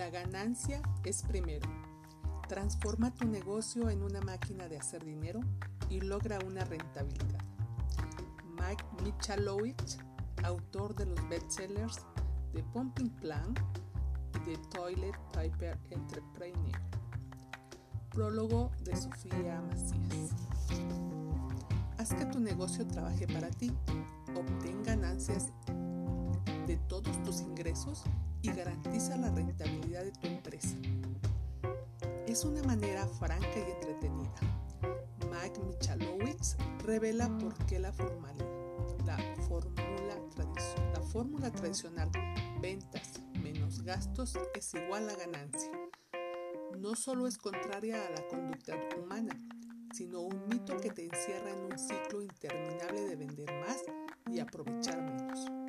La ganancia es primero. Transforma tu negocio en una máquina de hacer dinero y logra una rentabilidad. Mike Michalowicz, autor de los bestsellers The Pumping Plan y The Toilet Paper Entrepreneur. Prólogo de Sofía Macías. Haz que tu negocio trabaje para ti, obtén ganancias de todos tus ingresos y garantiza la rentabilidad de tu empresa. Es una manera franca y entretenida. Mike Michalowicz revela por qué la, la, fórmula la fórmula tradicional ventas menos gastos es igual a ganancia. No solo es contraria a la conducta humana, sino un mito que te encierra en un ciclo interminable de vender más y aprovechar menos.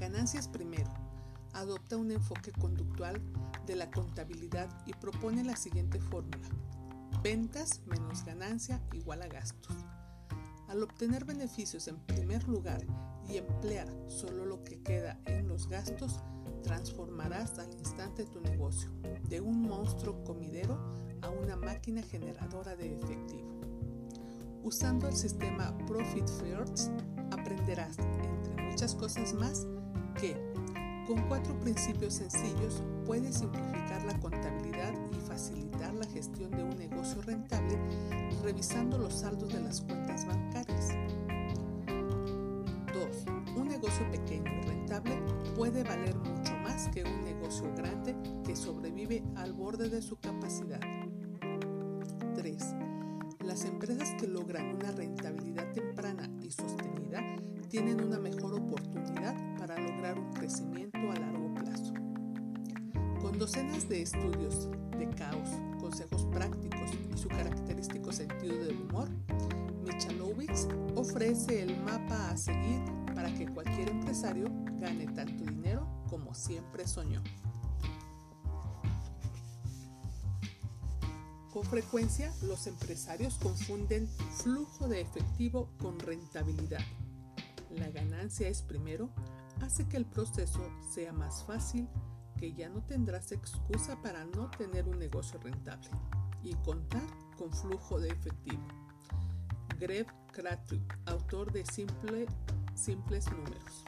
La ganancia es primero. Adopta un enfoque conductual de la contabilidad y propone la siguiente fórmula. Ventas menos ganancia igual a gastos. Al obtener beneficios en primer lugar y emplear solo lo que queda en los gastos, transformarás al instante tu negocio de un monstruo comidero a una máquina generadora de efectivo. Usando el sistema Profit First, aprenderás, entre muchas cosas más, que con cuatro principios sencillos puedes simplificar la contabilidad y facilitar la gestión de un negocio rentable revisando los saldos de las cuentas bancarias. 2. Un negocio pequeño y rentable puede valer mucho más que un negocio grande que sobrevive al borde de su capacidad. 3. Las empresas que logran una rentabilidad temprana y sostenida tienen docenas de estudios de caos, consejos prácticos y su característico sentido del humor, Michalowicz ofrece el mapa a seguir para que cualquier empresario gane tanto dinero como siempre soñó. Con frecuencia, los empresarios confunden flujo de efectivo con rentabilidad. La ganancia es primero, hace que el proceso sea más fácil, que ya no tendrás excusa para no tener un negocio rentable y contar con flujo de efectivo. Greg Cratu, autor de Simple, Simples Números.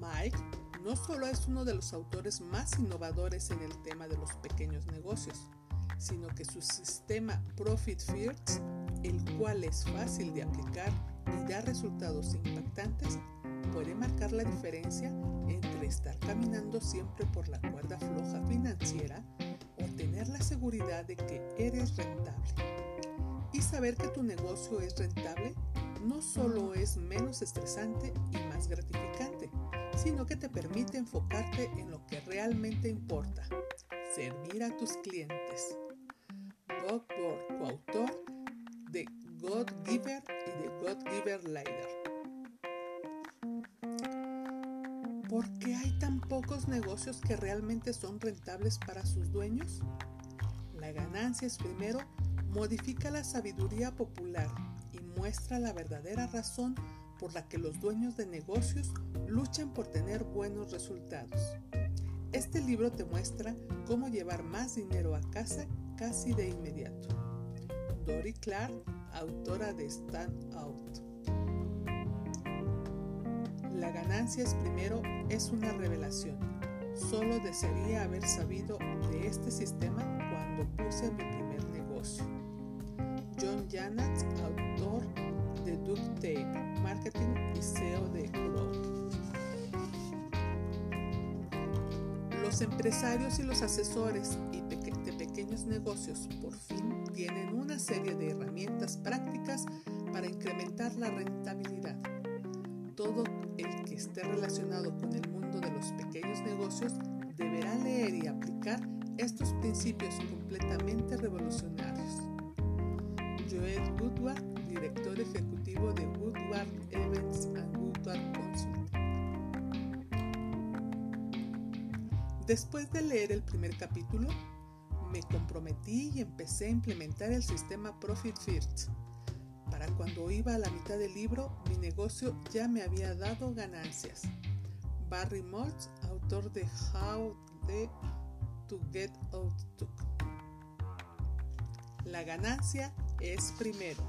Mike no solo es uno de los autores más innovadores en el tema de los pequeños negocios, sino que su sistema Profit First, el cual es fácil de aplicar y da resultados impactantes, puede marcar la diferencia entre estar caminando siempre por la cuerda floja financiera o tener la seguridad de que eres rentable. Y saber que tu negocio es rentable no solo es menos estresante y más gratificante, sino que te permite enfocarte en lo que realmente importa, servir a tus clientes. Bob Borg, coautor de God Giver y de God Giver Leader. ¿Por qué hay tan pocos negocios que realmente son rentables para sus dueños? La ganancia es primero modifica la sabiduría popular y muestra la verdadera razón por la que los dueños de negocios luchan por tener buenos resultados. Este libro te muestra cómo llevar más dinero a casa casi de inmediato. Dory Clark, autora de Stand Out. La ganancia es primero es una revelación. Solo desearía haber sabido de este sistema cuando puse mi primer negocio. John Janat, autor de Duct Tape, Marketing y SEO de Grow. Los empresarios y los asesores y de pequeños negocios por fin tienen una serie de herramientas prácticas para incrementar la rentabilidad. Todo el que esté relacionado con el mundo de los pequeños negocios deberá leer y aplicar estos principios completamente revolucionarios. Joel Woodward, director ejecutivo de Woodward Events and Woodward Consult. Después de leer el primer capítulo, me comprometí y empecé a implementar el sistema Profit First. Para cuando iba a la mitad del libro, mi negocio ya me había dado ganancias. Barry Maltz, autor de How to Get Out to. La ganancia es primero,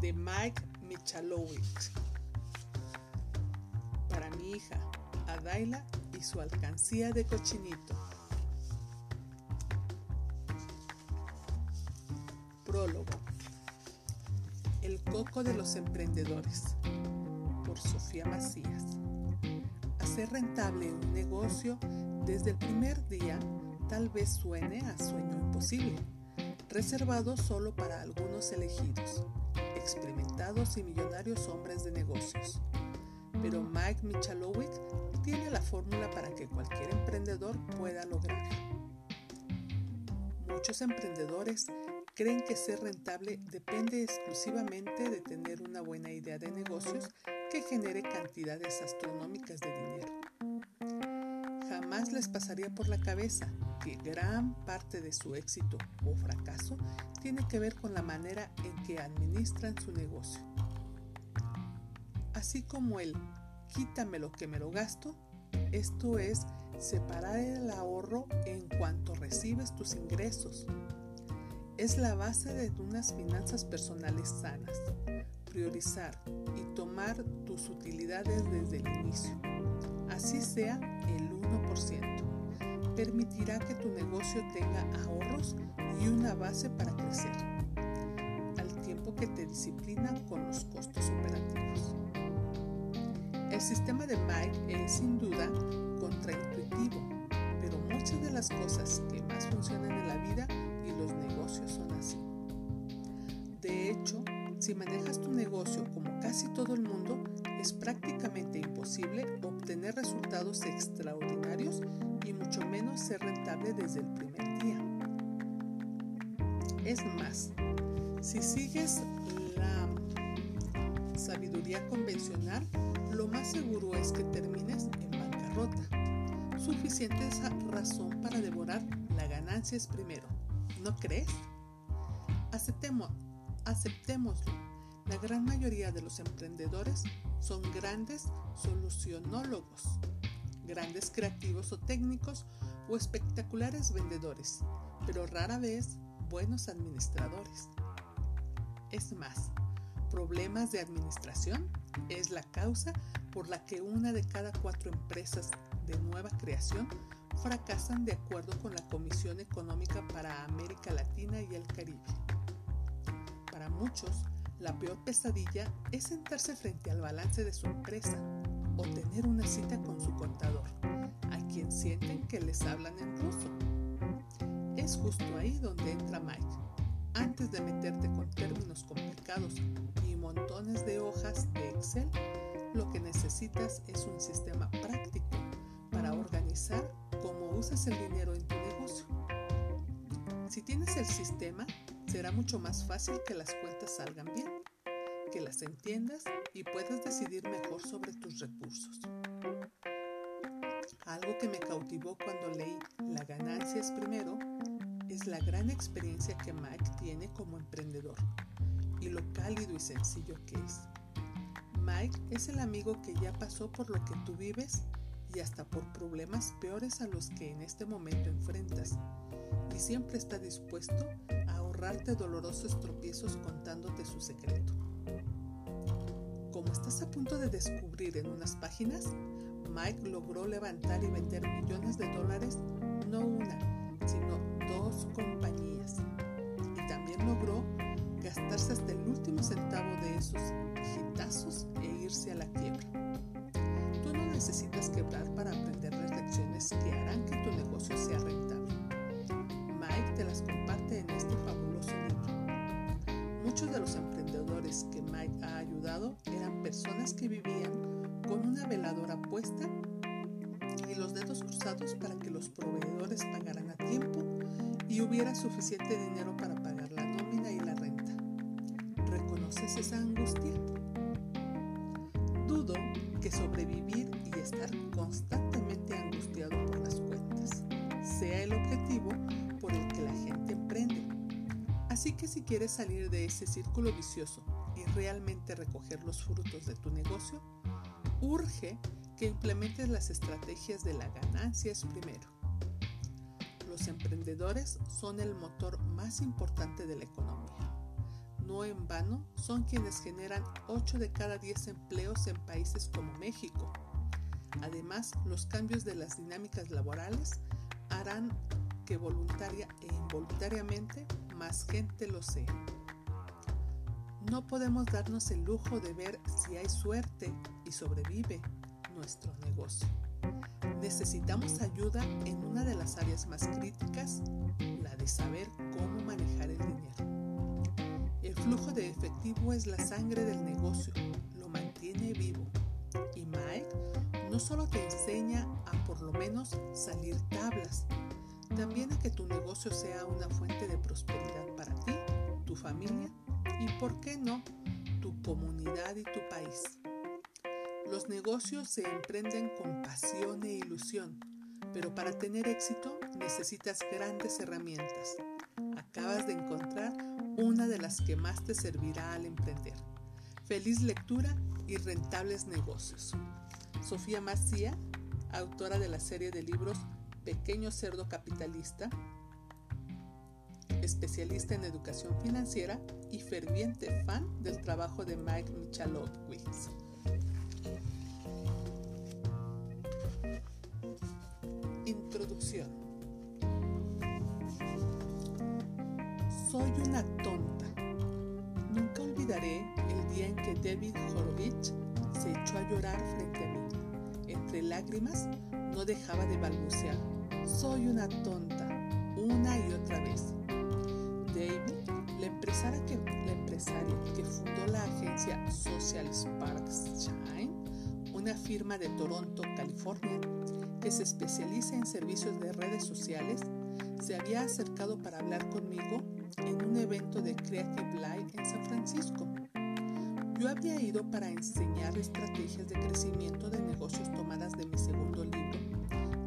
de Mike Michalowicz. Para mi hija, Adaila y su alcancía de cochinito. Prólogo. De los emprendedores. Por Sofía Macías. Hacer rentable un negocio desde el primer día tal vez suene a sueño imposible, reservado solo para algunos elegidos, experimentados y millonarios hombres de negocios. Pero Mike Michalowicz tiene la fórmula para que cualquier emprendedor pueda lograrlo. Muchos emprendedores creen que ser rentable depende exclusivamente de tener una buena idea de negocios que genere cantidades astronómicas de dinero. Jamás les pasaría por la cabeza que gran parte de su éxito o fracaso tiene que ver con la manera en que administran su negocio. Así como el quítame lo que me lo gasto, esto es separar el ahorro en cuanto recibes tus ingresos. Es la base de unas finanzas personales sanas. Priorizar y tomar tus utilidades desde el inicio. Así sea el 1%. Permitirá que tu negocio tenga ahorros y una base para crecer, al tiempo que te disciplina con los costos operativos. El sistema de Mike es sin duda contraintuitivo, pero muchas de las cosas que más funcionan en la vida son así. De hecho, si manejas tu negocio como casi todo el mundo, es prácticamente imposible obtener resultados extraordinarios y mucho menos ser rentable desde el primer día. Es más, si sigues la sabiduría convencional, lo más seguro es que termines en bancarrota. Suficiente razón para devorar la ganancia primero. ¿No crees? Aceptemos, aceptémoslo. La gran mayoría de los emprendedores son grandes solucionólogos, grandes creativos o técnicos o espectaculares vendedores, pero rara vez buenos administradores. Es más, problemas de administración es la causa por la que una de cada cuatro empresas de nueva creación fracasan de acuerdo con la Comisión Económica para América Latina y el Caribe. Para muchos, la peor pesadilla es sentarse frente al balance de su empresa o tener una cita con su contador, a quien sienten que les hablan en ruso. Es justo ahí donde entra Mike. Antes de meterte con términos complicados y montones de hojas de Excel, lo que necesitas es un sistema práctico para organizar usas el dinero en tu negocio. Si tienes el sistema, será mucho más fácil que las cuentas salgan bien, que las entiendas y puedas decidir mejor sobre tus recursos. Algo que me cautivó cuando leí La ganancia es primero es la gran experiencia que Mike tiene como emprendedor y lo cálido y sencillo que es. Mike es el amigo que ya pasó por lo que tú vives y hasta por problemas peores a los que en este momento enfrentas y siempre está dispuesto ahorrarte dolorosos tropiezos contándote su secreto. Como estás a punto de descubrir en unas páginas, Mike logró levantar y vender millones de dólares, no una, sino dos compañías. Y también logró gastarse hasta el último centavo de esos hitazos e irse a la quiebra. Necesitas quebrar para aprender las lecciones que harán que tu negocio sea rentable. Mike te las comparte en este fabuloso libro. Muchos de los emprendedores que Mike ha ayudado eran personas que vivían con una veladora puesta y los dedos cruzados para que los proveedores pagaran a tiempo y hubiera suficiente dinero para pagar la nómina y la renta. ¿Reconoces esa angustia? Que sobrevivir y estar constantemente angustiado por las cuentas sea el objetivo por el que la gente emprende. Así que si quieres salir de ese círculo vicioso y realmente recoger los frutos de tu negocio, urge que implementes las estrategias de la ganancia es primero. Los emprendedores son el motor más importante de la economía. No en vano son quienes generan 8 de cada 10 empleos en países como México. Además, los cambios de las dinámicas laborales harán que voluntaria e involuntariamente más gente lo sea. No podemos darnos el lujo de ver si hay suerte y sobrevive nuestro negocio. Necesitamos ayuda en una de las áreas más críticas, la de saber cómo manejar el dinero. Flujo de efectivo es la sangre del negocio, lo mantiene vivo. Y Mike no solo te enseña a por lo menos salir tablas, también a que tu negocio sea una fuente de prosperidad para ti, tu familia y, por qué no, tu comunidad y tu país. Los negocios se emprenden con pasión e ilusión, pero para tener éxito necesitas grandes herramientas. Acabas de encontrar una de las que más te servirá al emprender. Feliz lectura y rentables negocios. Sofía Macía, autora de la serie de libros Pequeño Cerdo Capitalista, especialista en educación financiera y ferviente fan del trabajo de Mike Michalowicz. Una tonta. Nunca olvidaré el día en que David Horowitz se echó a llorar frente a mí. Entre lágrimas no dejaba de balbucear. Soy una tonta, una y otra vez. David, la empresaria que, la empresaria que fundó la agencia Social Sparks Shine, una firma de Toronto, California, que se especializa en servicios de redes sociales, se había acercado para hablar conmigo en un evento de Creative Life en San Francisco. Yo había ido para enseñar estrategias de crecimiento de negocios tomadas de mi segundo libro,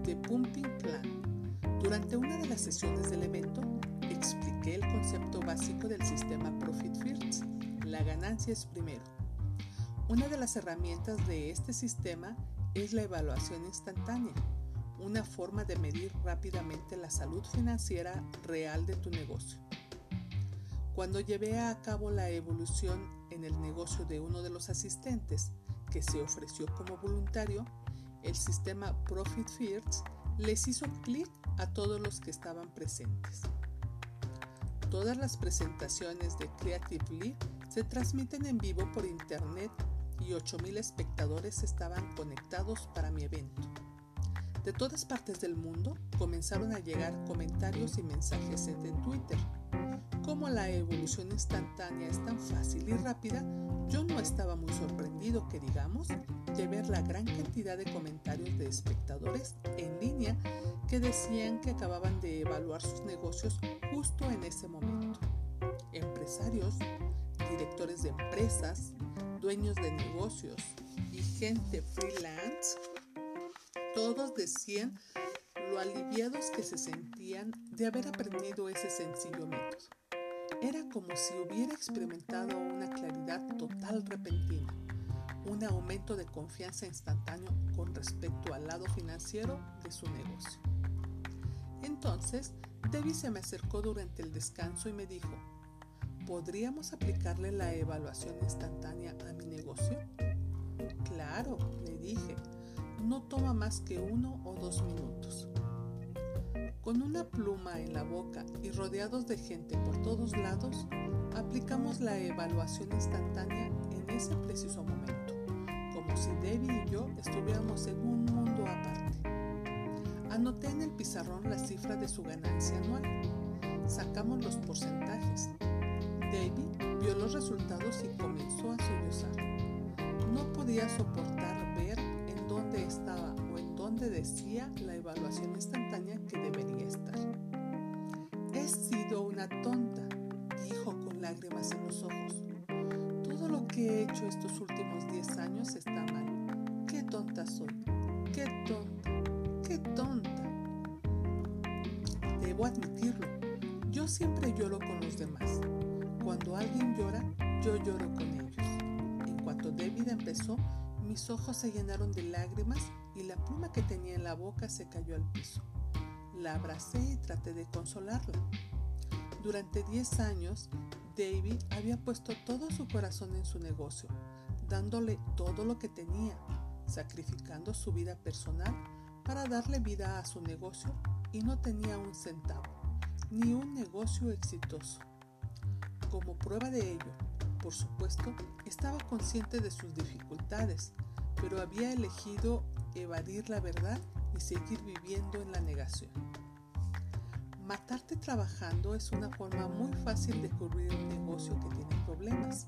The Pumping Plan. Durante una de las sesiones del evento, expliqué el concepto básico del sistema Profit First. La ganancia es primero. Una de las herramientas de este sistema es la evaluación instantánea, una forma de medir rápidamente la salud financiera real de tu negocio. Cuando llevé a cabo la evolución en el negocio de uno de los asistentes que se ofreció como voluntario, el sistema Profit First les hizo clic a todos los que estaban presentes. Todas las presentaciones de Creative League se transmiten en vivo por internet y 8.000 espectadores estaban conectados para mi evento. De todas partes del mundo comenzaron a llegar comentarios y mensajes en Twitter. Como la evolución instantánea es tan fácil y rápida, yo no estaba muy sorprendido que digamos de ver la gran cantidad de comentarios de espectadores en línea que decían que acababan de evaluar sus negocios justo en ese momento. Empresarios, directores de empresas, dueños de negocios y gente freelance, todos decían lo aliviados que se sentían de haber aprendido ese sencillo método. Era como si hubiera experimentado una claridad total repentina un aumento de confianza instantáneo con respecto al lado financiero de su negocio. Entonces, Debbie se me acercó durante el descanso y me dijo, ¿podríamos aplicarle la evaluación instantánea a mi negocio? Claro, le dije, no toma más que uno o dos minutos. Con una pluma en la boca y rodeados de gente por todos lados, aplicamos la evaluación instantánea en ese preciso momento si Debbie y yo estuviéramos en un mundo aparte. Anoté en el pizarrón la cifra de su ganancia anual. Sacamos los porcentajes. Debbie vio los resultados y comenzó a sollozar. No podía soportar decía la evaluación instantánea que debería estar. He sido una tonta, dijo con lágrimas en los ojos lo que he hecho estos últimos 10 años está mal. Qué tonta soy. Qué tonta. Qué tonta. Debo admitirlo. Yo siempre lloro con los demás. Cuando alguien llora, yo lloro con ellos. En cuanto David empezó, Mis ojos se llenaron de lágrimas y la pluma que tenía en la boca se cayó al piso. La abracé y traté de consolarla. Durante 10 años, David había puesto todo su corazón en su negocio, dándole todo lo que tenía, sacrificando su vida personal para darle vida a su negocio y no tenía un centavo, ni un negocio exitoso. Como prueba de ello, por supuesto, estaba consciente de sus dificultades, pero había elegido evadir la verdad y seguir viviendo en la negación. Matarte trabajando es una forma muy fácil de cubrir un negocio que tiene problemas.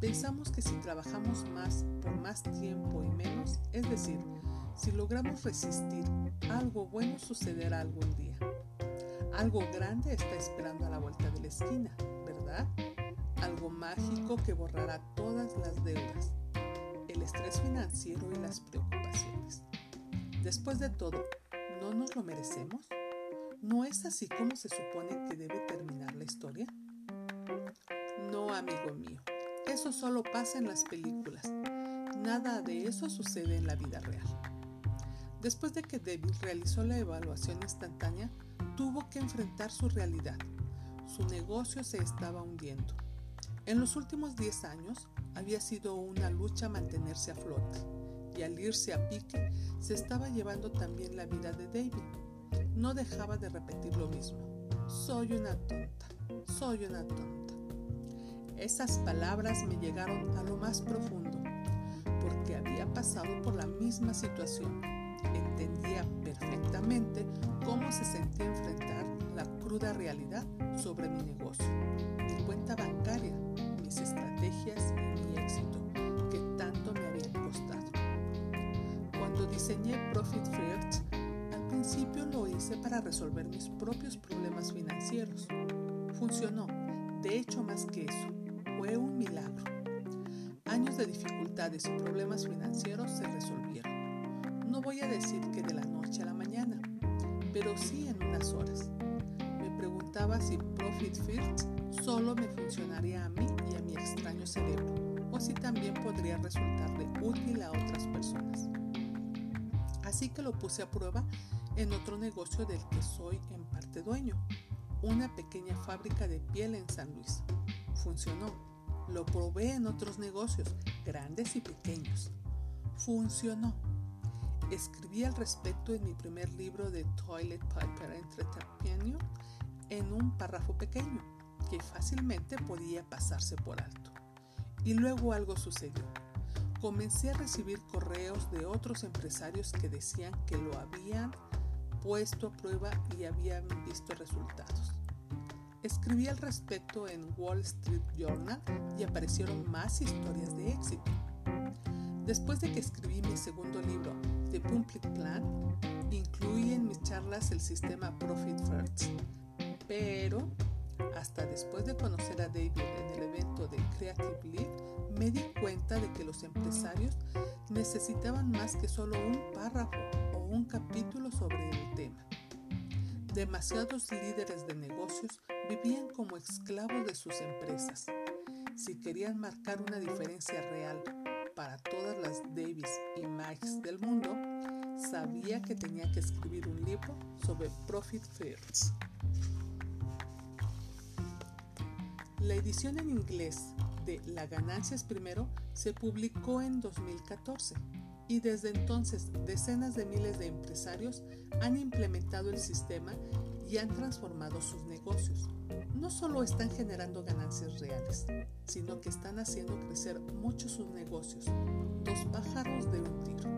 Pensamos que si trabajamos más por más tiempo y menos, es decir, si logramos resistir, algo bueno sucederá algún día. Algo grande está esperando a la vuelta de la esquina, ¿verdad? Algo mágico que borrará todas las deudas, el estrés financiero y las preocupaciones. Después de todo, ¿no nos lo merecemos? ¿No es así como se supone que debe terminar la historia? No, amigo mío, eso solo pasa en las películas. Nada de eso sucede en la vida real. Después de que David realizó la evaluación instantánea, tuvo que enfrentar su realidad. Su negocio se estaba hundiendo. En los últimos 10 años había sido una lucha mantenerse a flote y al irse a pique se estaba llevando también la vida de David no dejaba de repetir lo mismo. Soy una tonta, soy una tonta. Esas palabras me llegaron a lo más profundo, porque había pasado por la misma situación. Entendía perfectamente cómo se sentía enfrentar la cruda realidad sobre mi negocio, mi cuenta bancaria, mis estrategias diseñé Profit First, principio lo hice para resolver mis propios problemas financieros. Funcionó, de hecho más que eso, fue un milagro. Años de dificultades y problemas financieros se resolvieron. No voy a decir que de la noche a la mañana, pero sí en unas horas. Me preguntaba si Profit First solo me funcionaría a mí y a mi extraño cerebro, o si también podría resultarle útil a otras personas. Así que lo puse a prueba en otro negocio del que soy en parte dueño, una pequeña fábrica de piel en San Luis. Funcionó. Lo probé en otros negocios, grandes y pequeños. Funcionó. Escribí al respecto en mi primer libro de Toilet Paper Entretenimiento en un párrafo pequeño que fácilmente podía pasarse por alto. Y luego algo sucedió. Comencé a recibir correos de otros empresarios que decían que lo habían puesto a prueba y habían visto resultados. Escribí al respecto en Wall Street Journal y aparecieron más historias de éxito. Después de que escribí mi segundo libro, The Public Plan, incluí en mis charlas el sistema Profit First. Pero hasta después de conocer a David en el evento de Creative League, me di cuenta de que los empresarios necesitaban más que solo un párrafo un capítulo sobre el tema. Demasiados líderes de negocios vivían como esclavos de sus empresas. Si querían marcar una diferencia real para todas las Davis y Mikes del mundo, sabía que tenía que escribir un libro sobre Profit First. La edición en inglés de La ganancia es primero se publicó en 2014 y desde entonces decenas de miles de empresarios han implementado el sistema y han transformado sus negocios. No solo están generando ganancias reales, sino que están haciendo crecer mucho sus negocios. Dos pájaros de un tiro.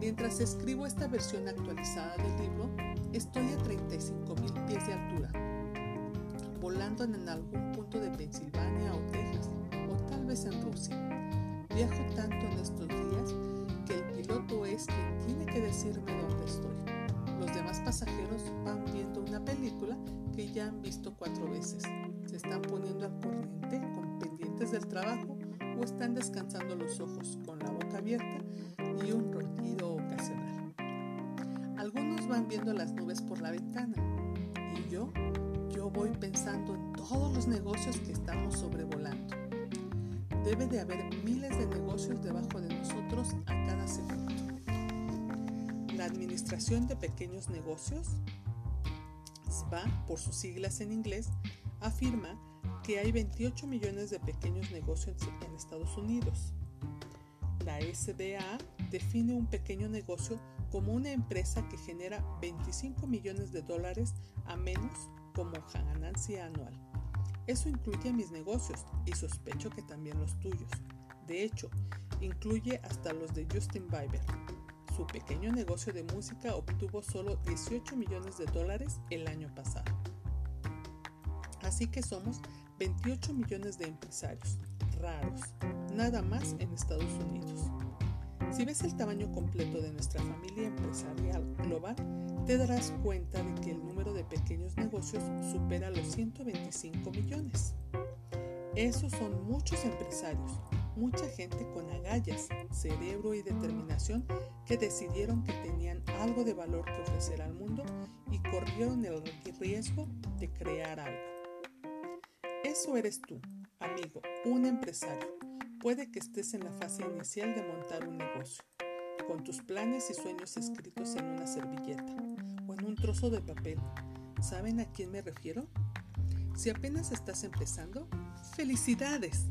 Mientras escribo esta versión actualizada del libro, estoy a 35 mil pies de altura, volando en algún punto de Pensilvania o Texas, o tal vez en Rusia Viajo tanto en estos días que el piloto es quien tiene que decirme dónde estoy. Los demás pasajeros van viendo una película que ya han visto cuatro veces. Se están poniendo al corriente con pendientes del trabajo o están descansando los ojos con la boca abierta y un ronquido ocasional. Algunos van viendo las nubes por la ventana todos los negocios que estamos sobrevolando Debe de haber miles de negocios debajo de nosotros a cada segundo. La Administración de Pequeños Negocios, SBA por sus siglas en inglés, afirma que hay 28 millones de pequeños negocios en Estados Unidos. La SBA define un pequeño negocio como una empresa que genera 25 millones de dólares a menos como ganancia anual. Eso incluye mis negocios y sospecho que también los tuyos. De hecho, incluye hasta los de Justin Bieber. Su pequeño negocio de música obtuvo solo 18 millones de dólares el año pasado. Así que somos 28 millones de empresarios, raros, nada más en Estados Unidos. Si ves el tamaño completo de nuestra familia empresarial global, te darás cuenta de que el número de pequeños negocios supera los 125 millones. Esos son muchos empresarios, mucha gente con agallas, cerebro y determinación que decidieron que tenían algo de valor que ofrecer al mundo y corrieron el riesgo de crear algo. Eso eres tú, amigo, un empresario. Puede que estés en la fase inicial de montar un negocio, con tus planes y sueños escritos en una servilleta un trozo de papel. ¿Saben a quién me refiero? Si apenas estás empezando, felicidades.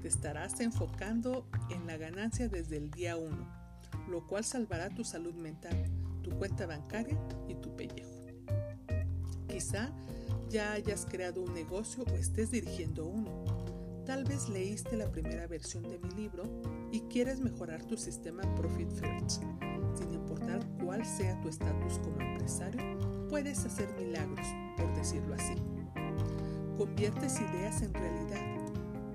Te estarás enfocando en la ganancia desde el día 1, lo cual salvará tu salud mental, tu cuenta bancaria y tu pellejo. Quizá ya hayas creado un negocio o estés dirigiendo uno. Tal vez leíste la primera versión de mi libro y quieres mejorar tu sistema Profit First. Sin importar cuál sea tu estatus como empresario, puedes hacer milagros, por decirlo así. Conviertes ideas en realidad.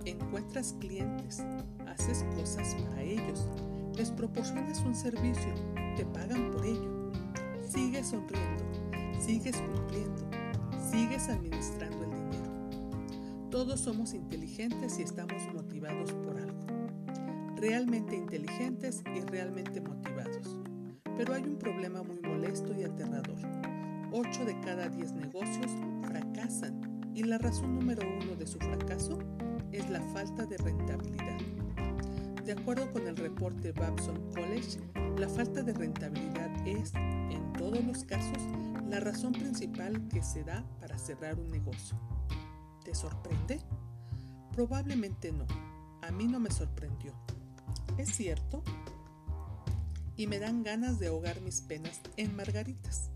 Encuentras clientes, haces cosas para ellos, les proporcionas un servicio, te pagan por ello. Sigues sonriendo, sigues cumpliendo sigues administrando el dinero. Todos somos inteligentes y estamos motivados por algo. Realmente inteligentes y realmente motivados. Pero hay un problema muy molesto y aterrador. 8 de cada 10 negocios fracasan y la razón número uno de su fracaso es la falta de rentabilidad. De acuerdo con el reporte Babson College, la falta de rentabilidad es, en todos los casos, la razón principal que se da para cerrar un negocio. ¿Te sorprende? Probablemente no. A mí no me sorprendió. ¿Es cierto? Y me dan ganas de ahogar mis penas en margaritas.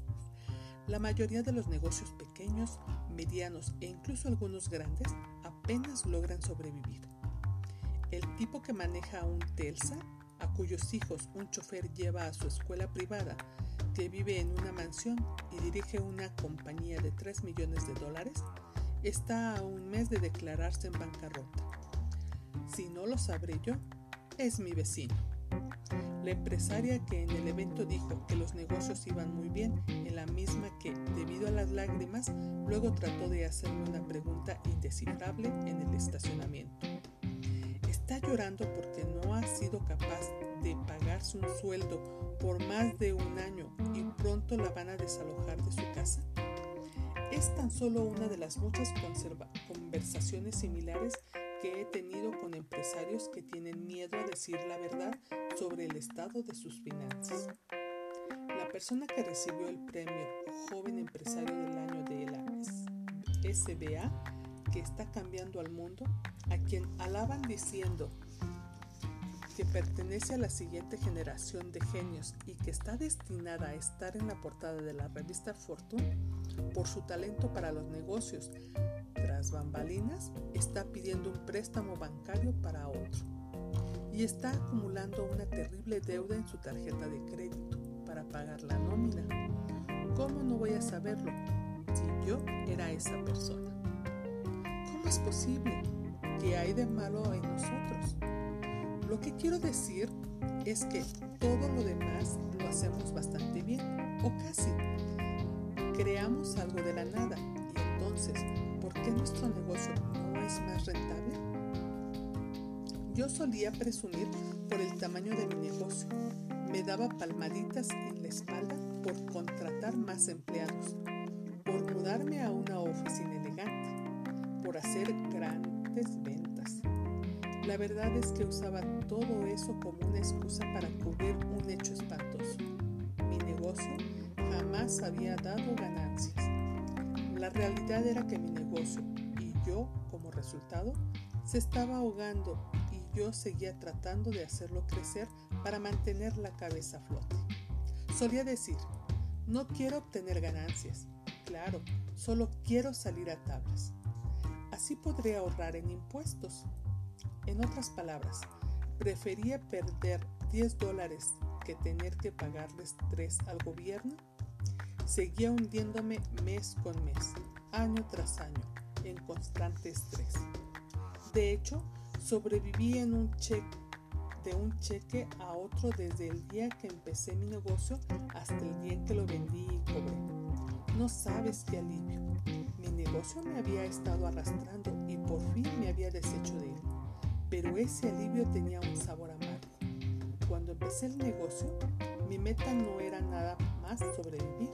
La mayoría de los negocios pequeños, medianos e incluso algunos grandes apenas logran sobrevivir. El tipo que maneja un Telsa, a cuyos hijos un chofer lleva a su escuela privada que vive en una mansión y dirige una compañía de 3 millones de dólares, está a un mes de declararse en bancarrota. Si no lo sabré yo, es mi vecino. La empresaria que en el evento dijo que los negocios iban muy bien, en la misma que, debido a las lágrimas, luego trató de hacerme una pregunta indescifrable en el estacionamiento. Está llorando porque no ha sido capaz de pagarse un sueldo por más de un año y pronto la van a desalojar de su casa? Es tan solo una de las muchas conversaciones similares que he tenido con empresarios que tienen miedo a decir la verdad sobre el estado de sus finanzas. La persona que recibió el premio Joven Empresario del Año de la SBA, que está cambiando al mundo, a quien alaban diciendo que pertenece a la siguiente generación de genios y que está destinada a estar en la portada de la revista Fortune por su talento para los negocios, bambalinas está pidiendo un préstamo bancario para otro y está acumulando una terrible deuda en su tarjeta de crédito para pagar la nómina. ¿Cómo no voy a saberlo si yo era esa persona? ¿Cómo es posible? ¿Qué hay de malo en nosotros? Lo que quiero decir es que todo lo demás lo hacemos bastante bien, o casi. Creamos algo de la nada y entonces, ¿por qué nuestro negocio no es más rentable? Yo solía presumir por el tamaño de mi negocio. Me daba palmaditas en la espalda por contratar más empleados, por mudarme a una oficina elegante, por hacer grandes ventas La verdad es que usaba todo eso como una excusa para cubrir un hecho espantoso. Mi negocio jamás había dado ganancias. La realidad era que mi negocio y yo, como resultado, se estaba ahogando y yo seguía tratando de hacerlo crecer para mantener la cabeza a flote. Solía decir, no quiero obtener ganancias, claro, solo quiero salir a tablas. Así podré ahorrar en impuestos. En otras palabras, prefería perder 10 dólares que tener que pagarles 3 al gobierno. Seguía hundiéndome mes con mes, año tras año, en constante estrés. De hecho, sobreviví de un cheque a otro desde el día que empecé mi negocio hasta el día en que lo vendí y cobré. No sabes qué alivio. Mi negocio me había estado arrastrando y por fin me había deshecho de él. Pero ese alivio tenía un sabor amargo. Cuando empecé el negocio, mi meta no era nada sobrevivir.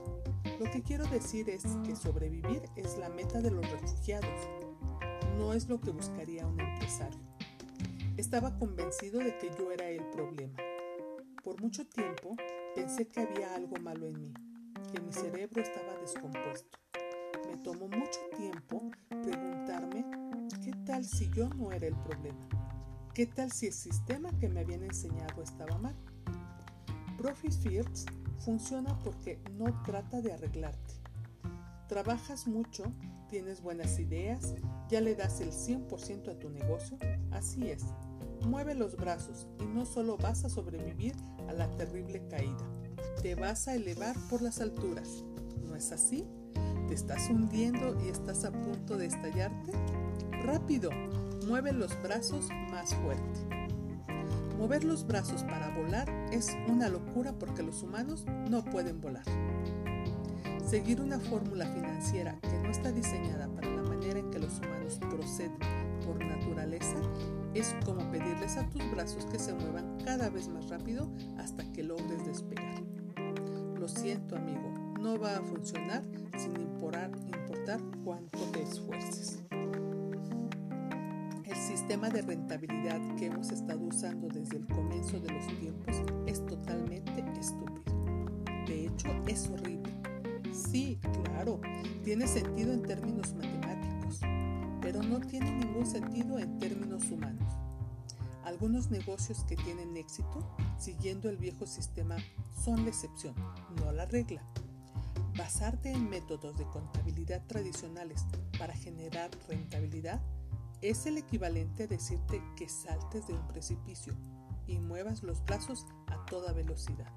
Lo que quiero decir es que sobrevivir es la meta de los refugiados. No es lo que buscaría un empresario. Estaba convencido de que yo era el problema. Por mucho tiempo pensé que había algo malo en mí, que mi cerebro estaba descompuesto. Me tomó mucho tiempo preguntarme qué tal si yo no era el problema. ¿Qué tal si el sistema que me habían enseñado estaba mal? Profit First funciona porque no trata de arreglarte. Trabajas mucho, tienes buenas ideas, ya le das el 100% a tu negocio, así es. Mueve los brazos y no solo vas a sobrevivir a la terrible caída, te vas a elevar por las alturas. ¿No es así? ¿Te estás hundiendo y estás a punto de estallarte? Rápido, mueve los brazos más fuerte. Mover los brazos para volar es una locura porque los humanos no pueden volar. Seguir una fórmula financiera que no está diseñada para la manera en que los humanos proceden por naturaleza es como pedirles a tus brazos que se muevan cada vez más rápido hasta que logres despegar. Lo siento amigo, no va a funcionar sin importar, importar cuánto te esfuerces. Sistema de rentabilidad que hemos estado usando desde el comienzo de los tiempos es totalmente estúpido. De hecho, es horrible. Sí, claro, tiene sentido en términos matemáticos, pero no tiene ningún sentido en términos humanos. Algunos negocios que tienen éxito siguiendo el viejo sistema son la excepción, no la regla. Basarte en métodos de contabilidad tradicionales para generar rentabilidad es el equivalente a decirte que saltes de un precipicio y muevas los brazos a toda velocidad.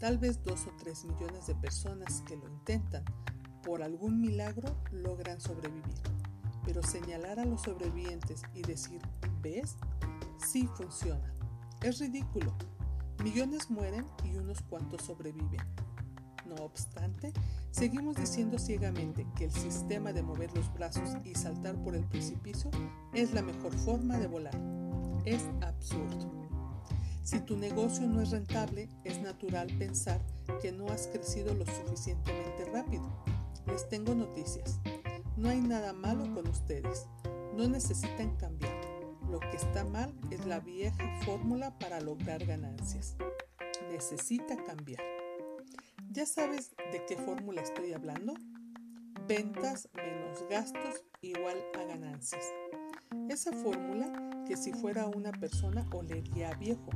Tal vez dos o tres millones de personas que lo intentan por algún milagro logran sobrevivir, pero señalar a los sobrevivientes y decir, ¿ves? Sí funciona. Es ridículo. Millones mueren y unos cuantos sobreviven. No obstante, seguimos diciendo ciegamente que el sistema de mover los brazos y saltar por el precipicio es la mejor forma de volar. Es absurdo. Si tu negocio no es rentable, es natural pensar que no has crecido lo suficientemente rápido. Les tengo noticias. No hay nada malo con ustedes. No necesitan cambiar. Lo que está mal es la vieja fórmula para lograr ganancias. Necesita cambiar. ¿Ya sabes de qué fórmula estoy hablando? Ventas menos gastos igual a ganancias. Esa fórmula que si fuera una persona olería a viejo,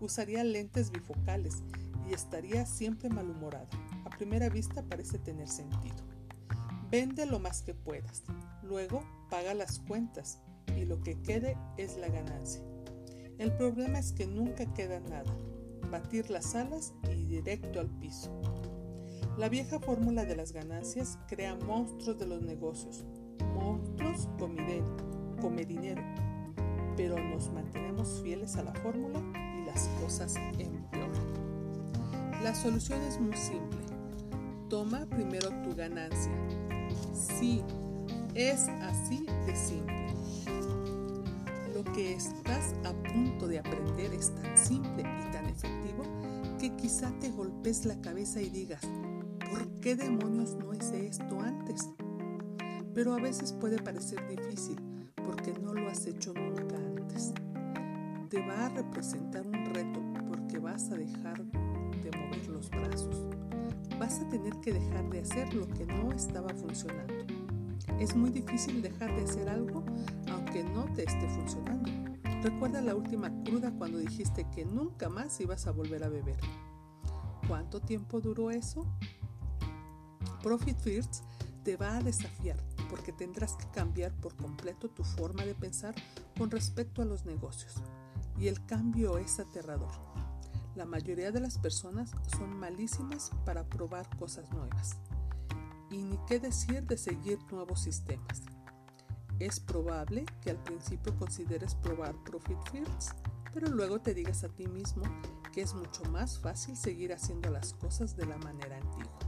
usaría lentes bifocales y estaría siempre malhumorada. A primera vista parece tener sentido. Vende lo más que puedas, luego paga las cuentas y lo que quede es la ganancia. El problema es que nunca queda nada, batir las alas y directo al piso. La vieja fórmula de las ganancias crea monstruos de los negocios, monstruos come dinero, pero nos mantenemos fieles a la fórmula y las cosas empeoran. La solución es muy simple. Toma primero tu ganancia. Sí, es así de simple. Que estás a punto de aprender es tan simple y tan efectivo que quizá te golpes la cabeza y digas, ¿por qué demonios no hice esto antes? Pero a veces puede parecer difícil porque no lo has hecho nunca antes. te va a representar un reto porque vas a dejar de mover los brazos. Vas a tener que dejar de hacer lo que no estaba funcionando. Es muy difícil dejar de hacer algo no te esté funcionando. Recuerda la última cruda cuando dijiste que nunca más ibas a volver a beber. ¿Cuánto tiempo duró eso? Profit First te va a desafiar porque tendrás que cambiar por completo tu forma de pensar con respecto a los negocios. Y el cambio es aterrador. La mayoría de las personas son malísimas para probar cosas nuevas. Y ni qué decir de seguir nuevos sistemas. Es probable que al principio consideres probar Profit First, pero luego te digas a ti mismo que es mucho más fácil seguir haciendo las cosas de la manera antigua.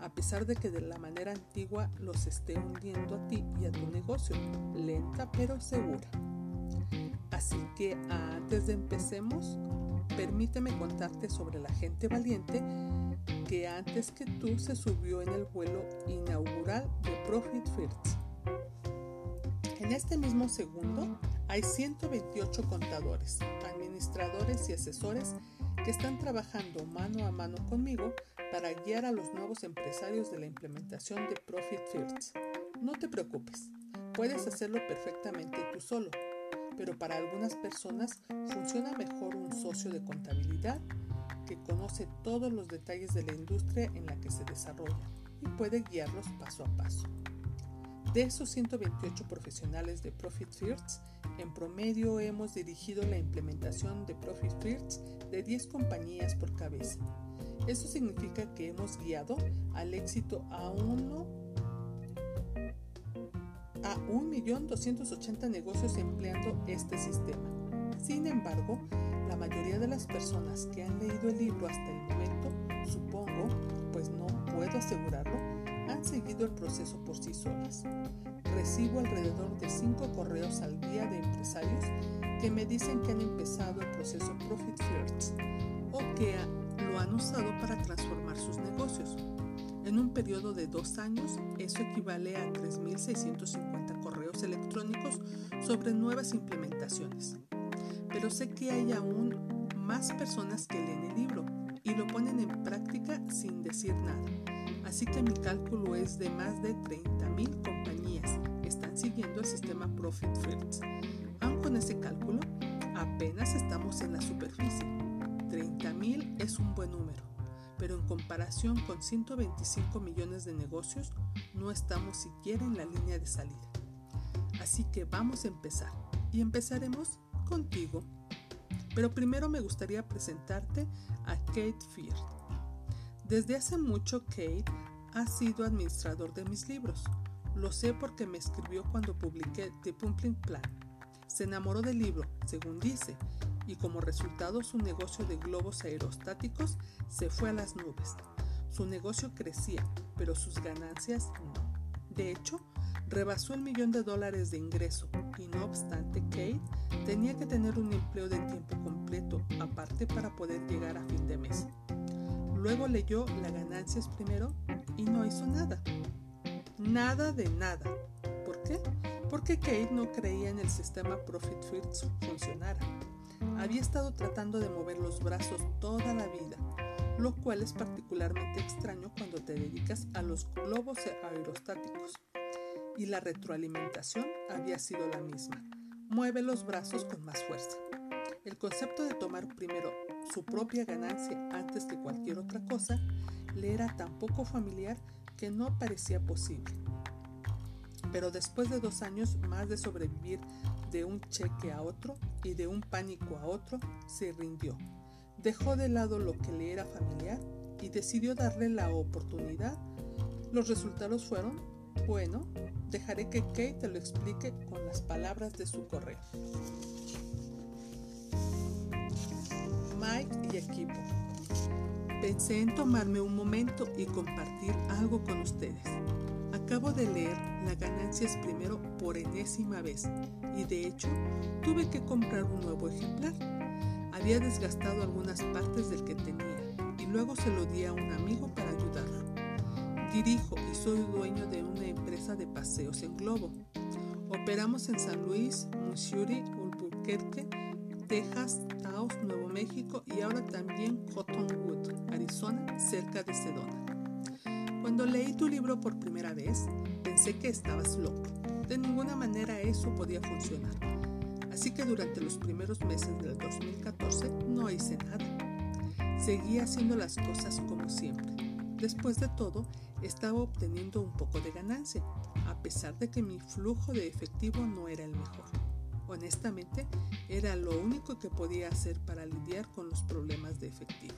A pesar de que de la manera antigua los esté hundiendo a ti y a tu negocio, lenta pero segura. Así que antes de empecemos, permíteme contarte sobre la gente valiente que antes que tú se subió en el vuelo inaugural de Profit First. En este mismo segundo hay 128 contadores, administradores y asesores que están trabajando mano a mano conmigo para guiar a los nuevos empresarios de la implementación de Profit First. No te preocupes, puedes hacerlo perfectamente tú solo, pero para algunas personas funciona mejor un socio de contabilidad que conoce todos los detalles de la industria en la que se desarrolla y puede guiarlos paso a paso. De esos 128 profesionales de Profit First, en promedio hemos dirigido la implementación de Profit First de 10 compañías por cabeza. Eso significa que hemos guiado al éxito a uno a 1.280.000 negocios empleando este sistema. Sin embargo, la mayoría de las personas que han leído el libro hasta el momento, supongo, pues no puedo asegurarlo, han seguido el proceso por sí solas. Recibo alrededor de 5 correos al día de empresarios que me dicen que han empezado el proceso Profit First o que lo han usado para transformar sus negocios. En un periodo de dos años, eso equivale a 3.650 correos electrónicos sobre nuevas implementaciones. Pero sé que hay aún más personas que leen el libro y lo ponen en práctica sin decir nada Así que mi cálculo es de más de 30.000 compañías que están siguiendo el sistema Profit First. Aun con ese cálculo, apenas estamos en la superficie. 30.000 es un buen número, pero en comparación con 125 millones de negocios, no estamos siquiera en la línea de salida. Así que vamos a empezar y empezaremos contigo. Pero primero me gustaría presentarte a Kate Fear. Desde hace mucho Kate ha sido administrador de mis libros. Lo sé porque me escribió cuando publiqué The Pumping Plan. Se enamoró del libro, según dice, y como resultado su negocio de globos aerostáticos se fue a las nubes. Su negocio crecía, pero sus ganancias no. De hecho, rebasó el millón de dólares de ingreso y no obstante Kate tenía que tener un empleo de tiempo completo aparte para poder llegar a fin de mes. Luego leyó La ganancias primero y no hizo nada. Nada de nada. ¿Por qué? Porque Kate no creía en el sistema Profit First funcionara. Había estado tratando de mover los brazos toda la vida, lo cual es particularmente extraño cuando te dedicas a los globos aerostáticos. Y la retroalimentación había sido la misma. Mueve los brazos con más fuerza. El concepto de tomar primero su propia ganancia antes que cualquier otra cosa le era tan poco familiar que no parecía posible. Pero después de dos años más de sobrevivir de un cheque a otro y de un pánico a otro, se rindió. Dejó de lado lo que le era familiar y decidió darle la oportunidad. Los resultados fueron, bueno, dejaré que Kate te lo explique con las palabras de su correo. Y equipo. Pensé en tomarme un momento y compartir algo con ustedes. Acabo de leer La ganancias primero por enésima vez y de hecho tuve que comprar un nuevo ejemplar. Había desgastado algunas partes del que tenía y luego se lo di a un amigo para ayudarlo. Dirijo y soy dueño de una empresa de paseos en globo. Operamos en San Luis, Missouri, Albuquerque, Texas, Taos, Nuevo México y ahora también Cottonwood, Arizona, cerca de Sedona. Cuando leí tu libro por primera vez, pensé que estabas loco. De ninguna manera eso podía funcionar. Así que durante los primeros meses del 2014 no hice nada. Seguí haciendo las cosas como siempre. Después de todo, estaba obteniendo un poco de ganancia, a pesar de que mi flujo de efectivo no era el mejor. Honestamente, era lo único que podía hacer para lidiar con los problemas de efectivo.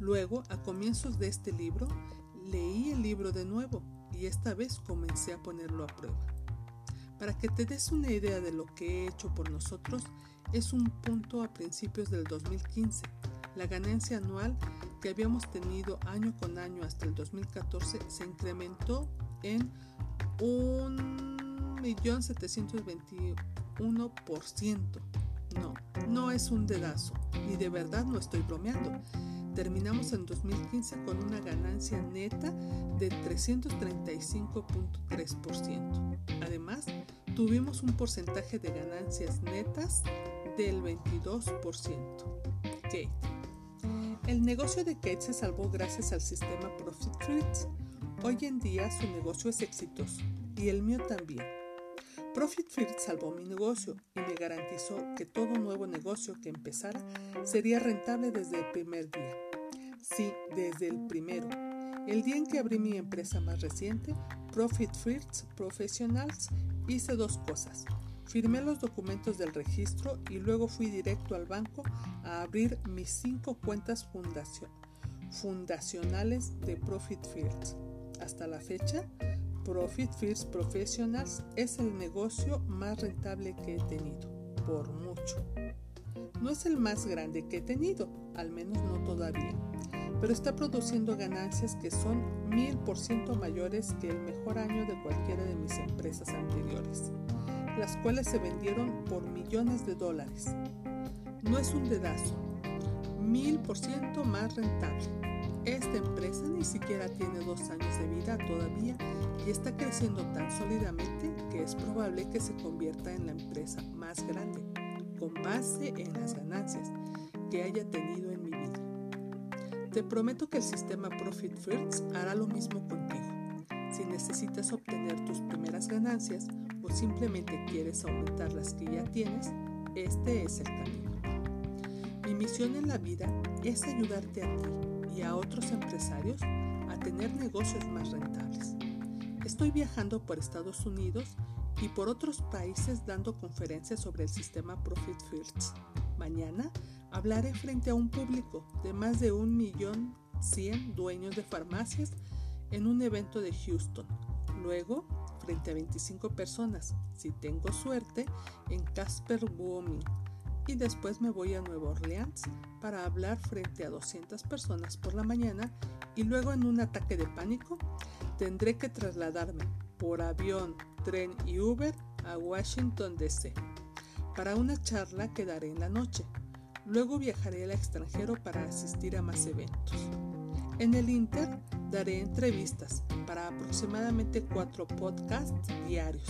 Luego, a comienzos de este libro, leí el libro de nuevo y esta vez comencé a ponerlo a prueba. Para que te des una idea de lo que he hecho por nosotros, es un punto a principios del 2015. La ganancia anual que habíamos tenido año con año hasta el 2014 se incrementó en 1.721%. No, no es un dedazo y de verdad no estoy bromeando. Terminamos en 2015 con una ganancia neta de 335.3%. Además, tuvimos un porcentaje de ganancias netas del 22%. Kate. El negocio de Kate se salvó gracias al sistema Profit Fruits. Hoy en día su negocio es exitoso y el mío también. Profit First salvó mi negocio y me garantizó que todo nuevo negocio que empezara sería rentable desde el primer día. Sí, desde el primero. El día en que abrí mi empresa más reciente, Profit First Professionals, hice dos cosas. Firmé los documentos del registro y luego fui directo al banco a abrir mis cinco cuentas fundacionales de Profit First. Hasta la fecha, Profit First Professionals es el negocio más rentable que he tenido, por mucho. No es el más grande que he tenido, al menos no todavía, pero está produciendo ganancias que son mil por ciento mayores que el mejor año de cualquiera de mis empresas anteriores las cuales se vendieron por millones de dólares. No es un dedazo, mil por ciento más rentable. Esta empresa ni siquiera tiene dos años de vida todavía y está creciendo tan sólidamente que es probable que se convierta en la empresa más grande, con base en las ganancias que haya tenido en mi vida. Te prometo que el sistema Profit First hará lo mismo contigo. Si necesitas obtener tus primeras ganancias, simplemente quieres aumentar las que ya tienes, este es el camino. Mi misión en la vida es ayudarte a ti y a otros empresarios a tener negocios más rentables. Estoy viajando por Estados Unidos y por otros países dando conferencias sobre el sistema Profit First. Mañana hablaré frente a un público de más de un millón cien dueños de farmacias en un evento de Houston. Luego frente a 25 personas, si tengo suerte, en Casper Booming. Y después me voy a Nueva Orleans para hablar frente a 200 personas por la mañana y luego en un ataque de pánico tendré que trasladarme por avión, tren y Uber a Washington DC. Para una charla quedaré en la noche. Luego viajaré al extranjero para asistir a más eventos. En el Inter daré entrevistas para aproximadamente cuatro podcasts diarios.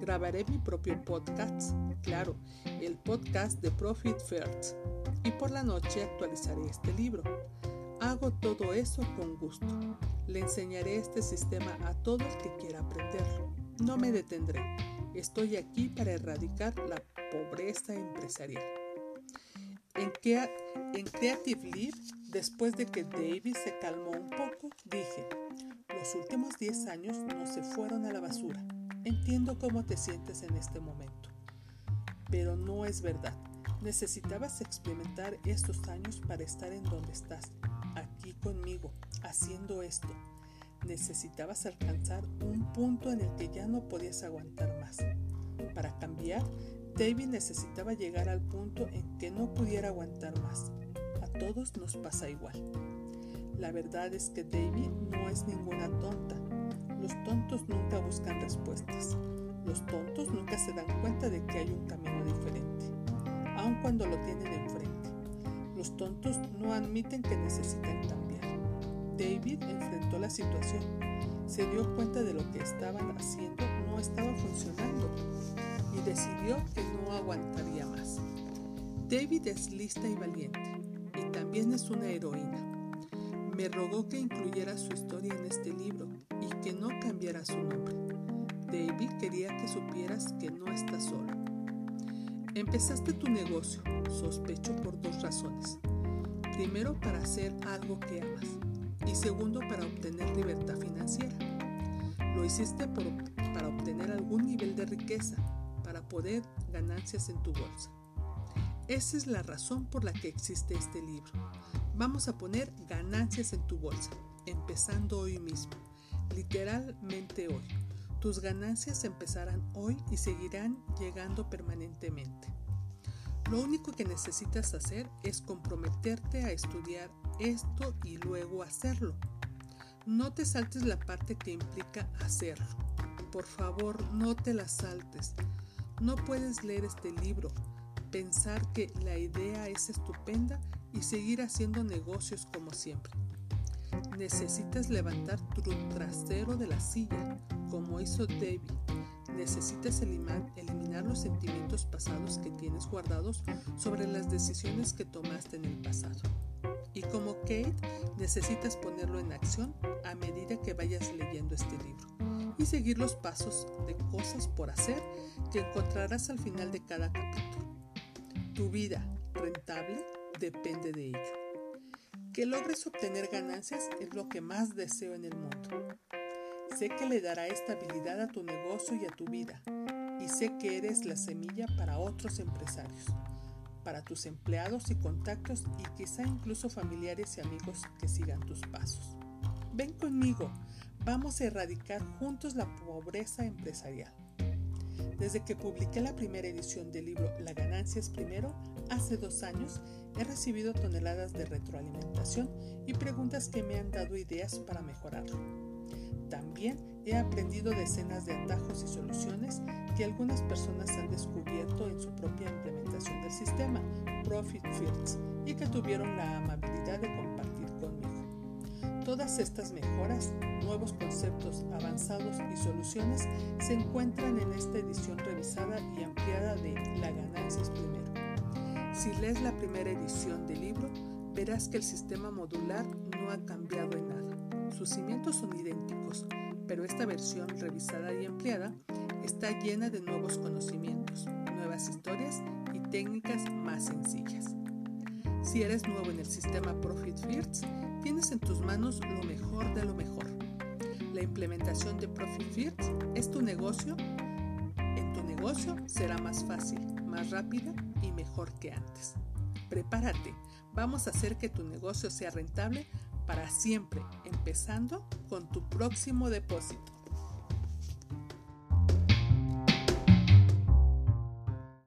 Grabaré mi propio podcast, claro, el podcast de Profit First, y por la noche actualizaré este libro. Hago todo eso con gusto. Le enseñaré este sistema a todo el que quiera aprenderlo. No me detendré. Estoy aquí para erradicar la pobreza empresarial. En, Creative Lead Después de que David se calmó un poco, dije, los últimos 10 años no se fueron a la basura. Entiendo cómo te sientes en este momento. Pero no es verdad. Necesitabas experimentar estos años para estar en donde estás, aquí conmigo, haciendo esto. Necesitabas alcanzar un punto en el que ya no podías aguantar más. Para cambiar, David necesitaba llegar al punto en que no pudiera aguantar más todos nos pasa igual. La verdad es que Davy no es ninguna tonta. Los tontos nunca buscan respuestas. Los tontos nunca se dan cuenta de que hay un camino diferente, aun cuando lo tienen enfrente. Los tontos no admiten que necesitan cambiar. David enfrentó la situación, se dio cuenta de lo que estaban haciendo no estaba funcionando decidió que no aguantaría más. David es lista y valiente, y también es una heroína. Me rogó que incluyera su historia en este libro y que no cambiara su nombre. David quería que supieras que no estás solo. Empezaste tu negocio, sospecho por dos razones. Primero, para hacer algo que amas y segundo, para obtener libertad financiera. Lo hiciste para obtener algún nivel de riqueza, poder ganancias en tu bolsa. Esa es la razón por la que existe este libro. Vamos a poner ganancias en tu bolsa, empezando hoy mismo, literalmente hoy. Tus ganancias empezarán hoy y seguirán llegando permanentemente. Lo único que necesitas hacer es comprometerte a estudiar esto y luego hacerlo. No te saltes la parte que implica hacerlo. Por favor, no te la saltes. No puedes leer este libro, pensar que la idea es estupenda y seguir haciendo negocios como siempre. Necesitas levantar tu trasero de la silla, como hizo David. Necesitas eliminar, los sentimientos pasados que tienes guardados sobre las decisiones que tomaste en el pasado. Y como Kate, necesitas ponerlo en acción a medida que vayas leyendo este libro y seguir los pasos de cosas por hacer que encontrarás al final de cada capítulo. Tu vida rentable depende de ello. Que logres obtener ganancias es lo que más deseo en el mundo. Sé que le dará estabilidad a tu negocio y a tu vida, y sé que eres la semilla para otros empresarios, para tus empleados y contactos y quizá incluso familiares y amigos que sigan tus pasos. Ven conmigo, vamos a erradicar juntos la pobreza empresarial. Desde que publiqué la primera edición del libro La ganancia es primero, hace dos años, he recibido toneladas de retroalimentación y preguntas que me han dado ideas para mejorarlo. También he aprendido decenas de atajos y soluciones que algunas personas han descubierto en su propia implementación del sistema Profit Fields y que tuvieron la amabilidad de compartir Todas estas mejoras, nuevos conceptos avanzados y soluciones se encuentran en esta edición revisada y ampliada de La ganancia es primero. Si lees la primera edición del libro, verás que el sistema modular no ha cambiado en nada. Sus cimientos son idénticos, pero esta versión revisada y ampliada está llena de nuevos conocimientos, nuevas historias y técnicas más sencillas. Si eres nuevo en el sistema Profit First, tienes en tus manos lo mejor de lo mejor. La implementación de Profit First es tu negocio. En tu negocio será más fácil, más rápida y mejor que antes. Prepárate, vamos a hacer que tu negocio sea rentable para siempre, empezando con tu próximo depósito.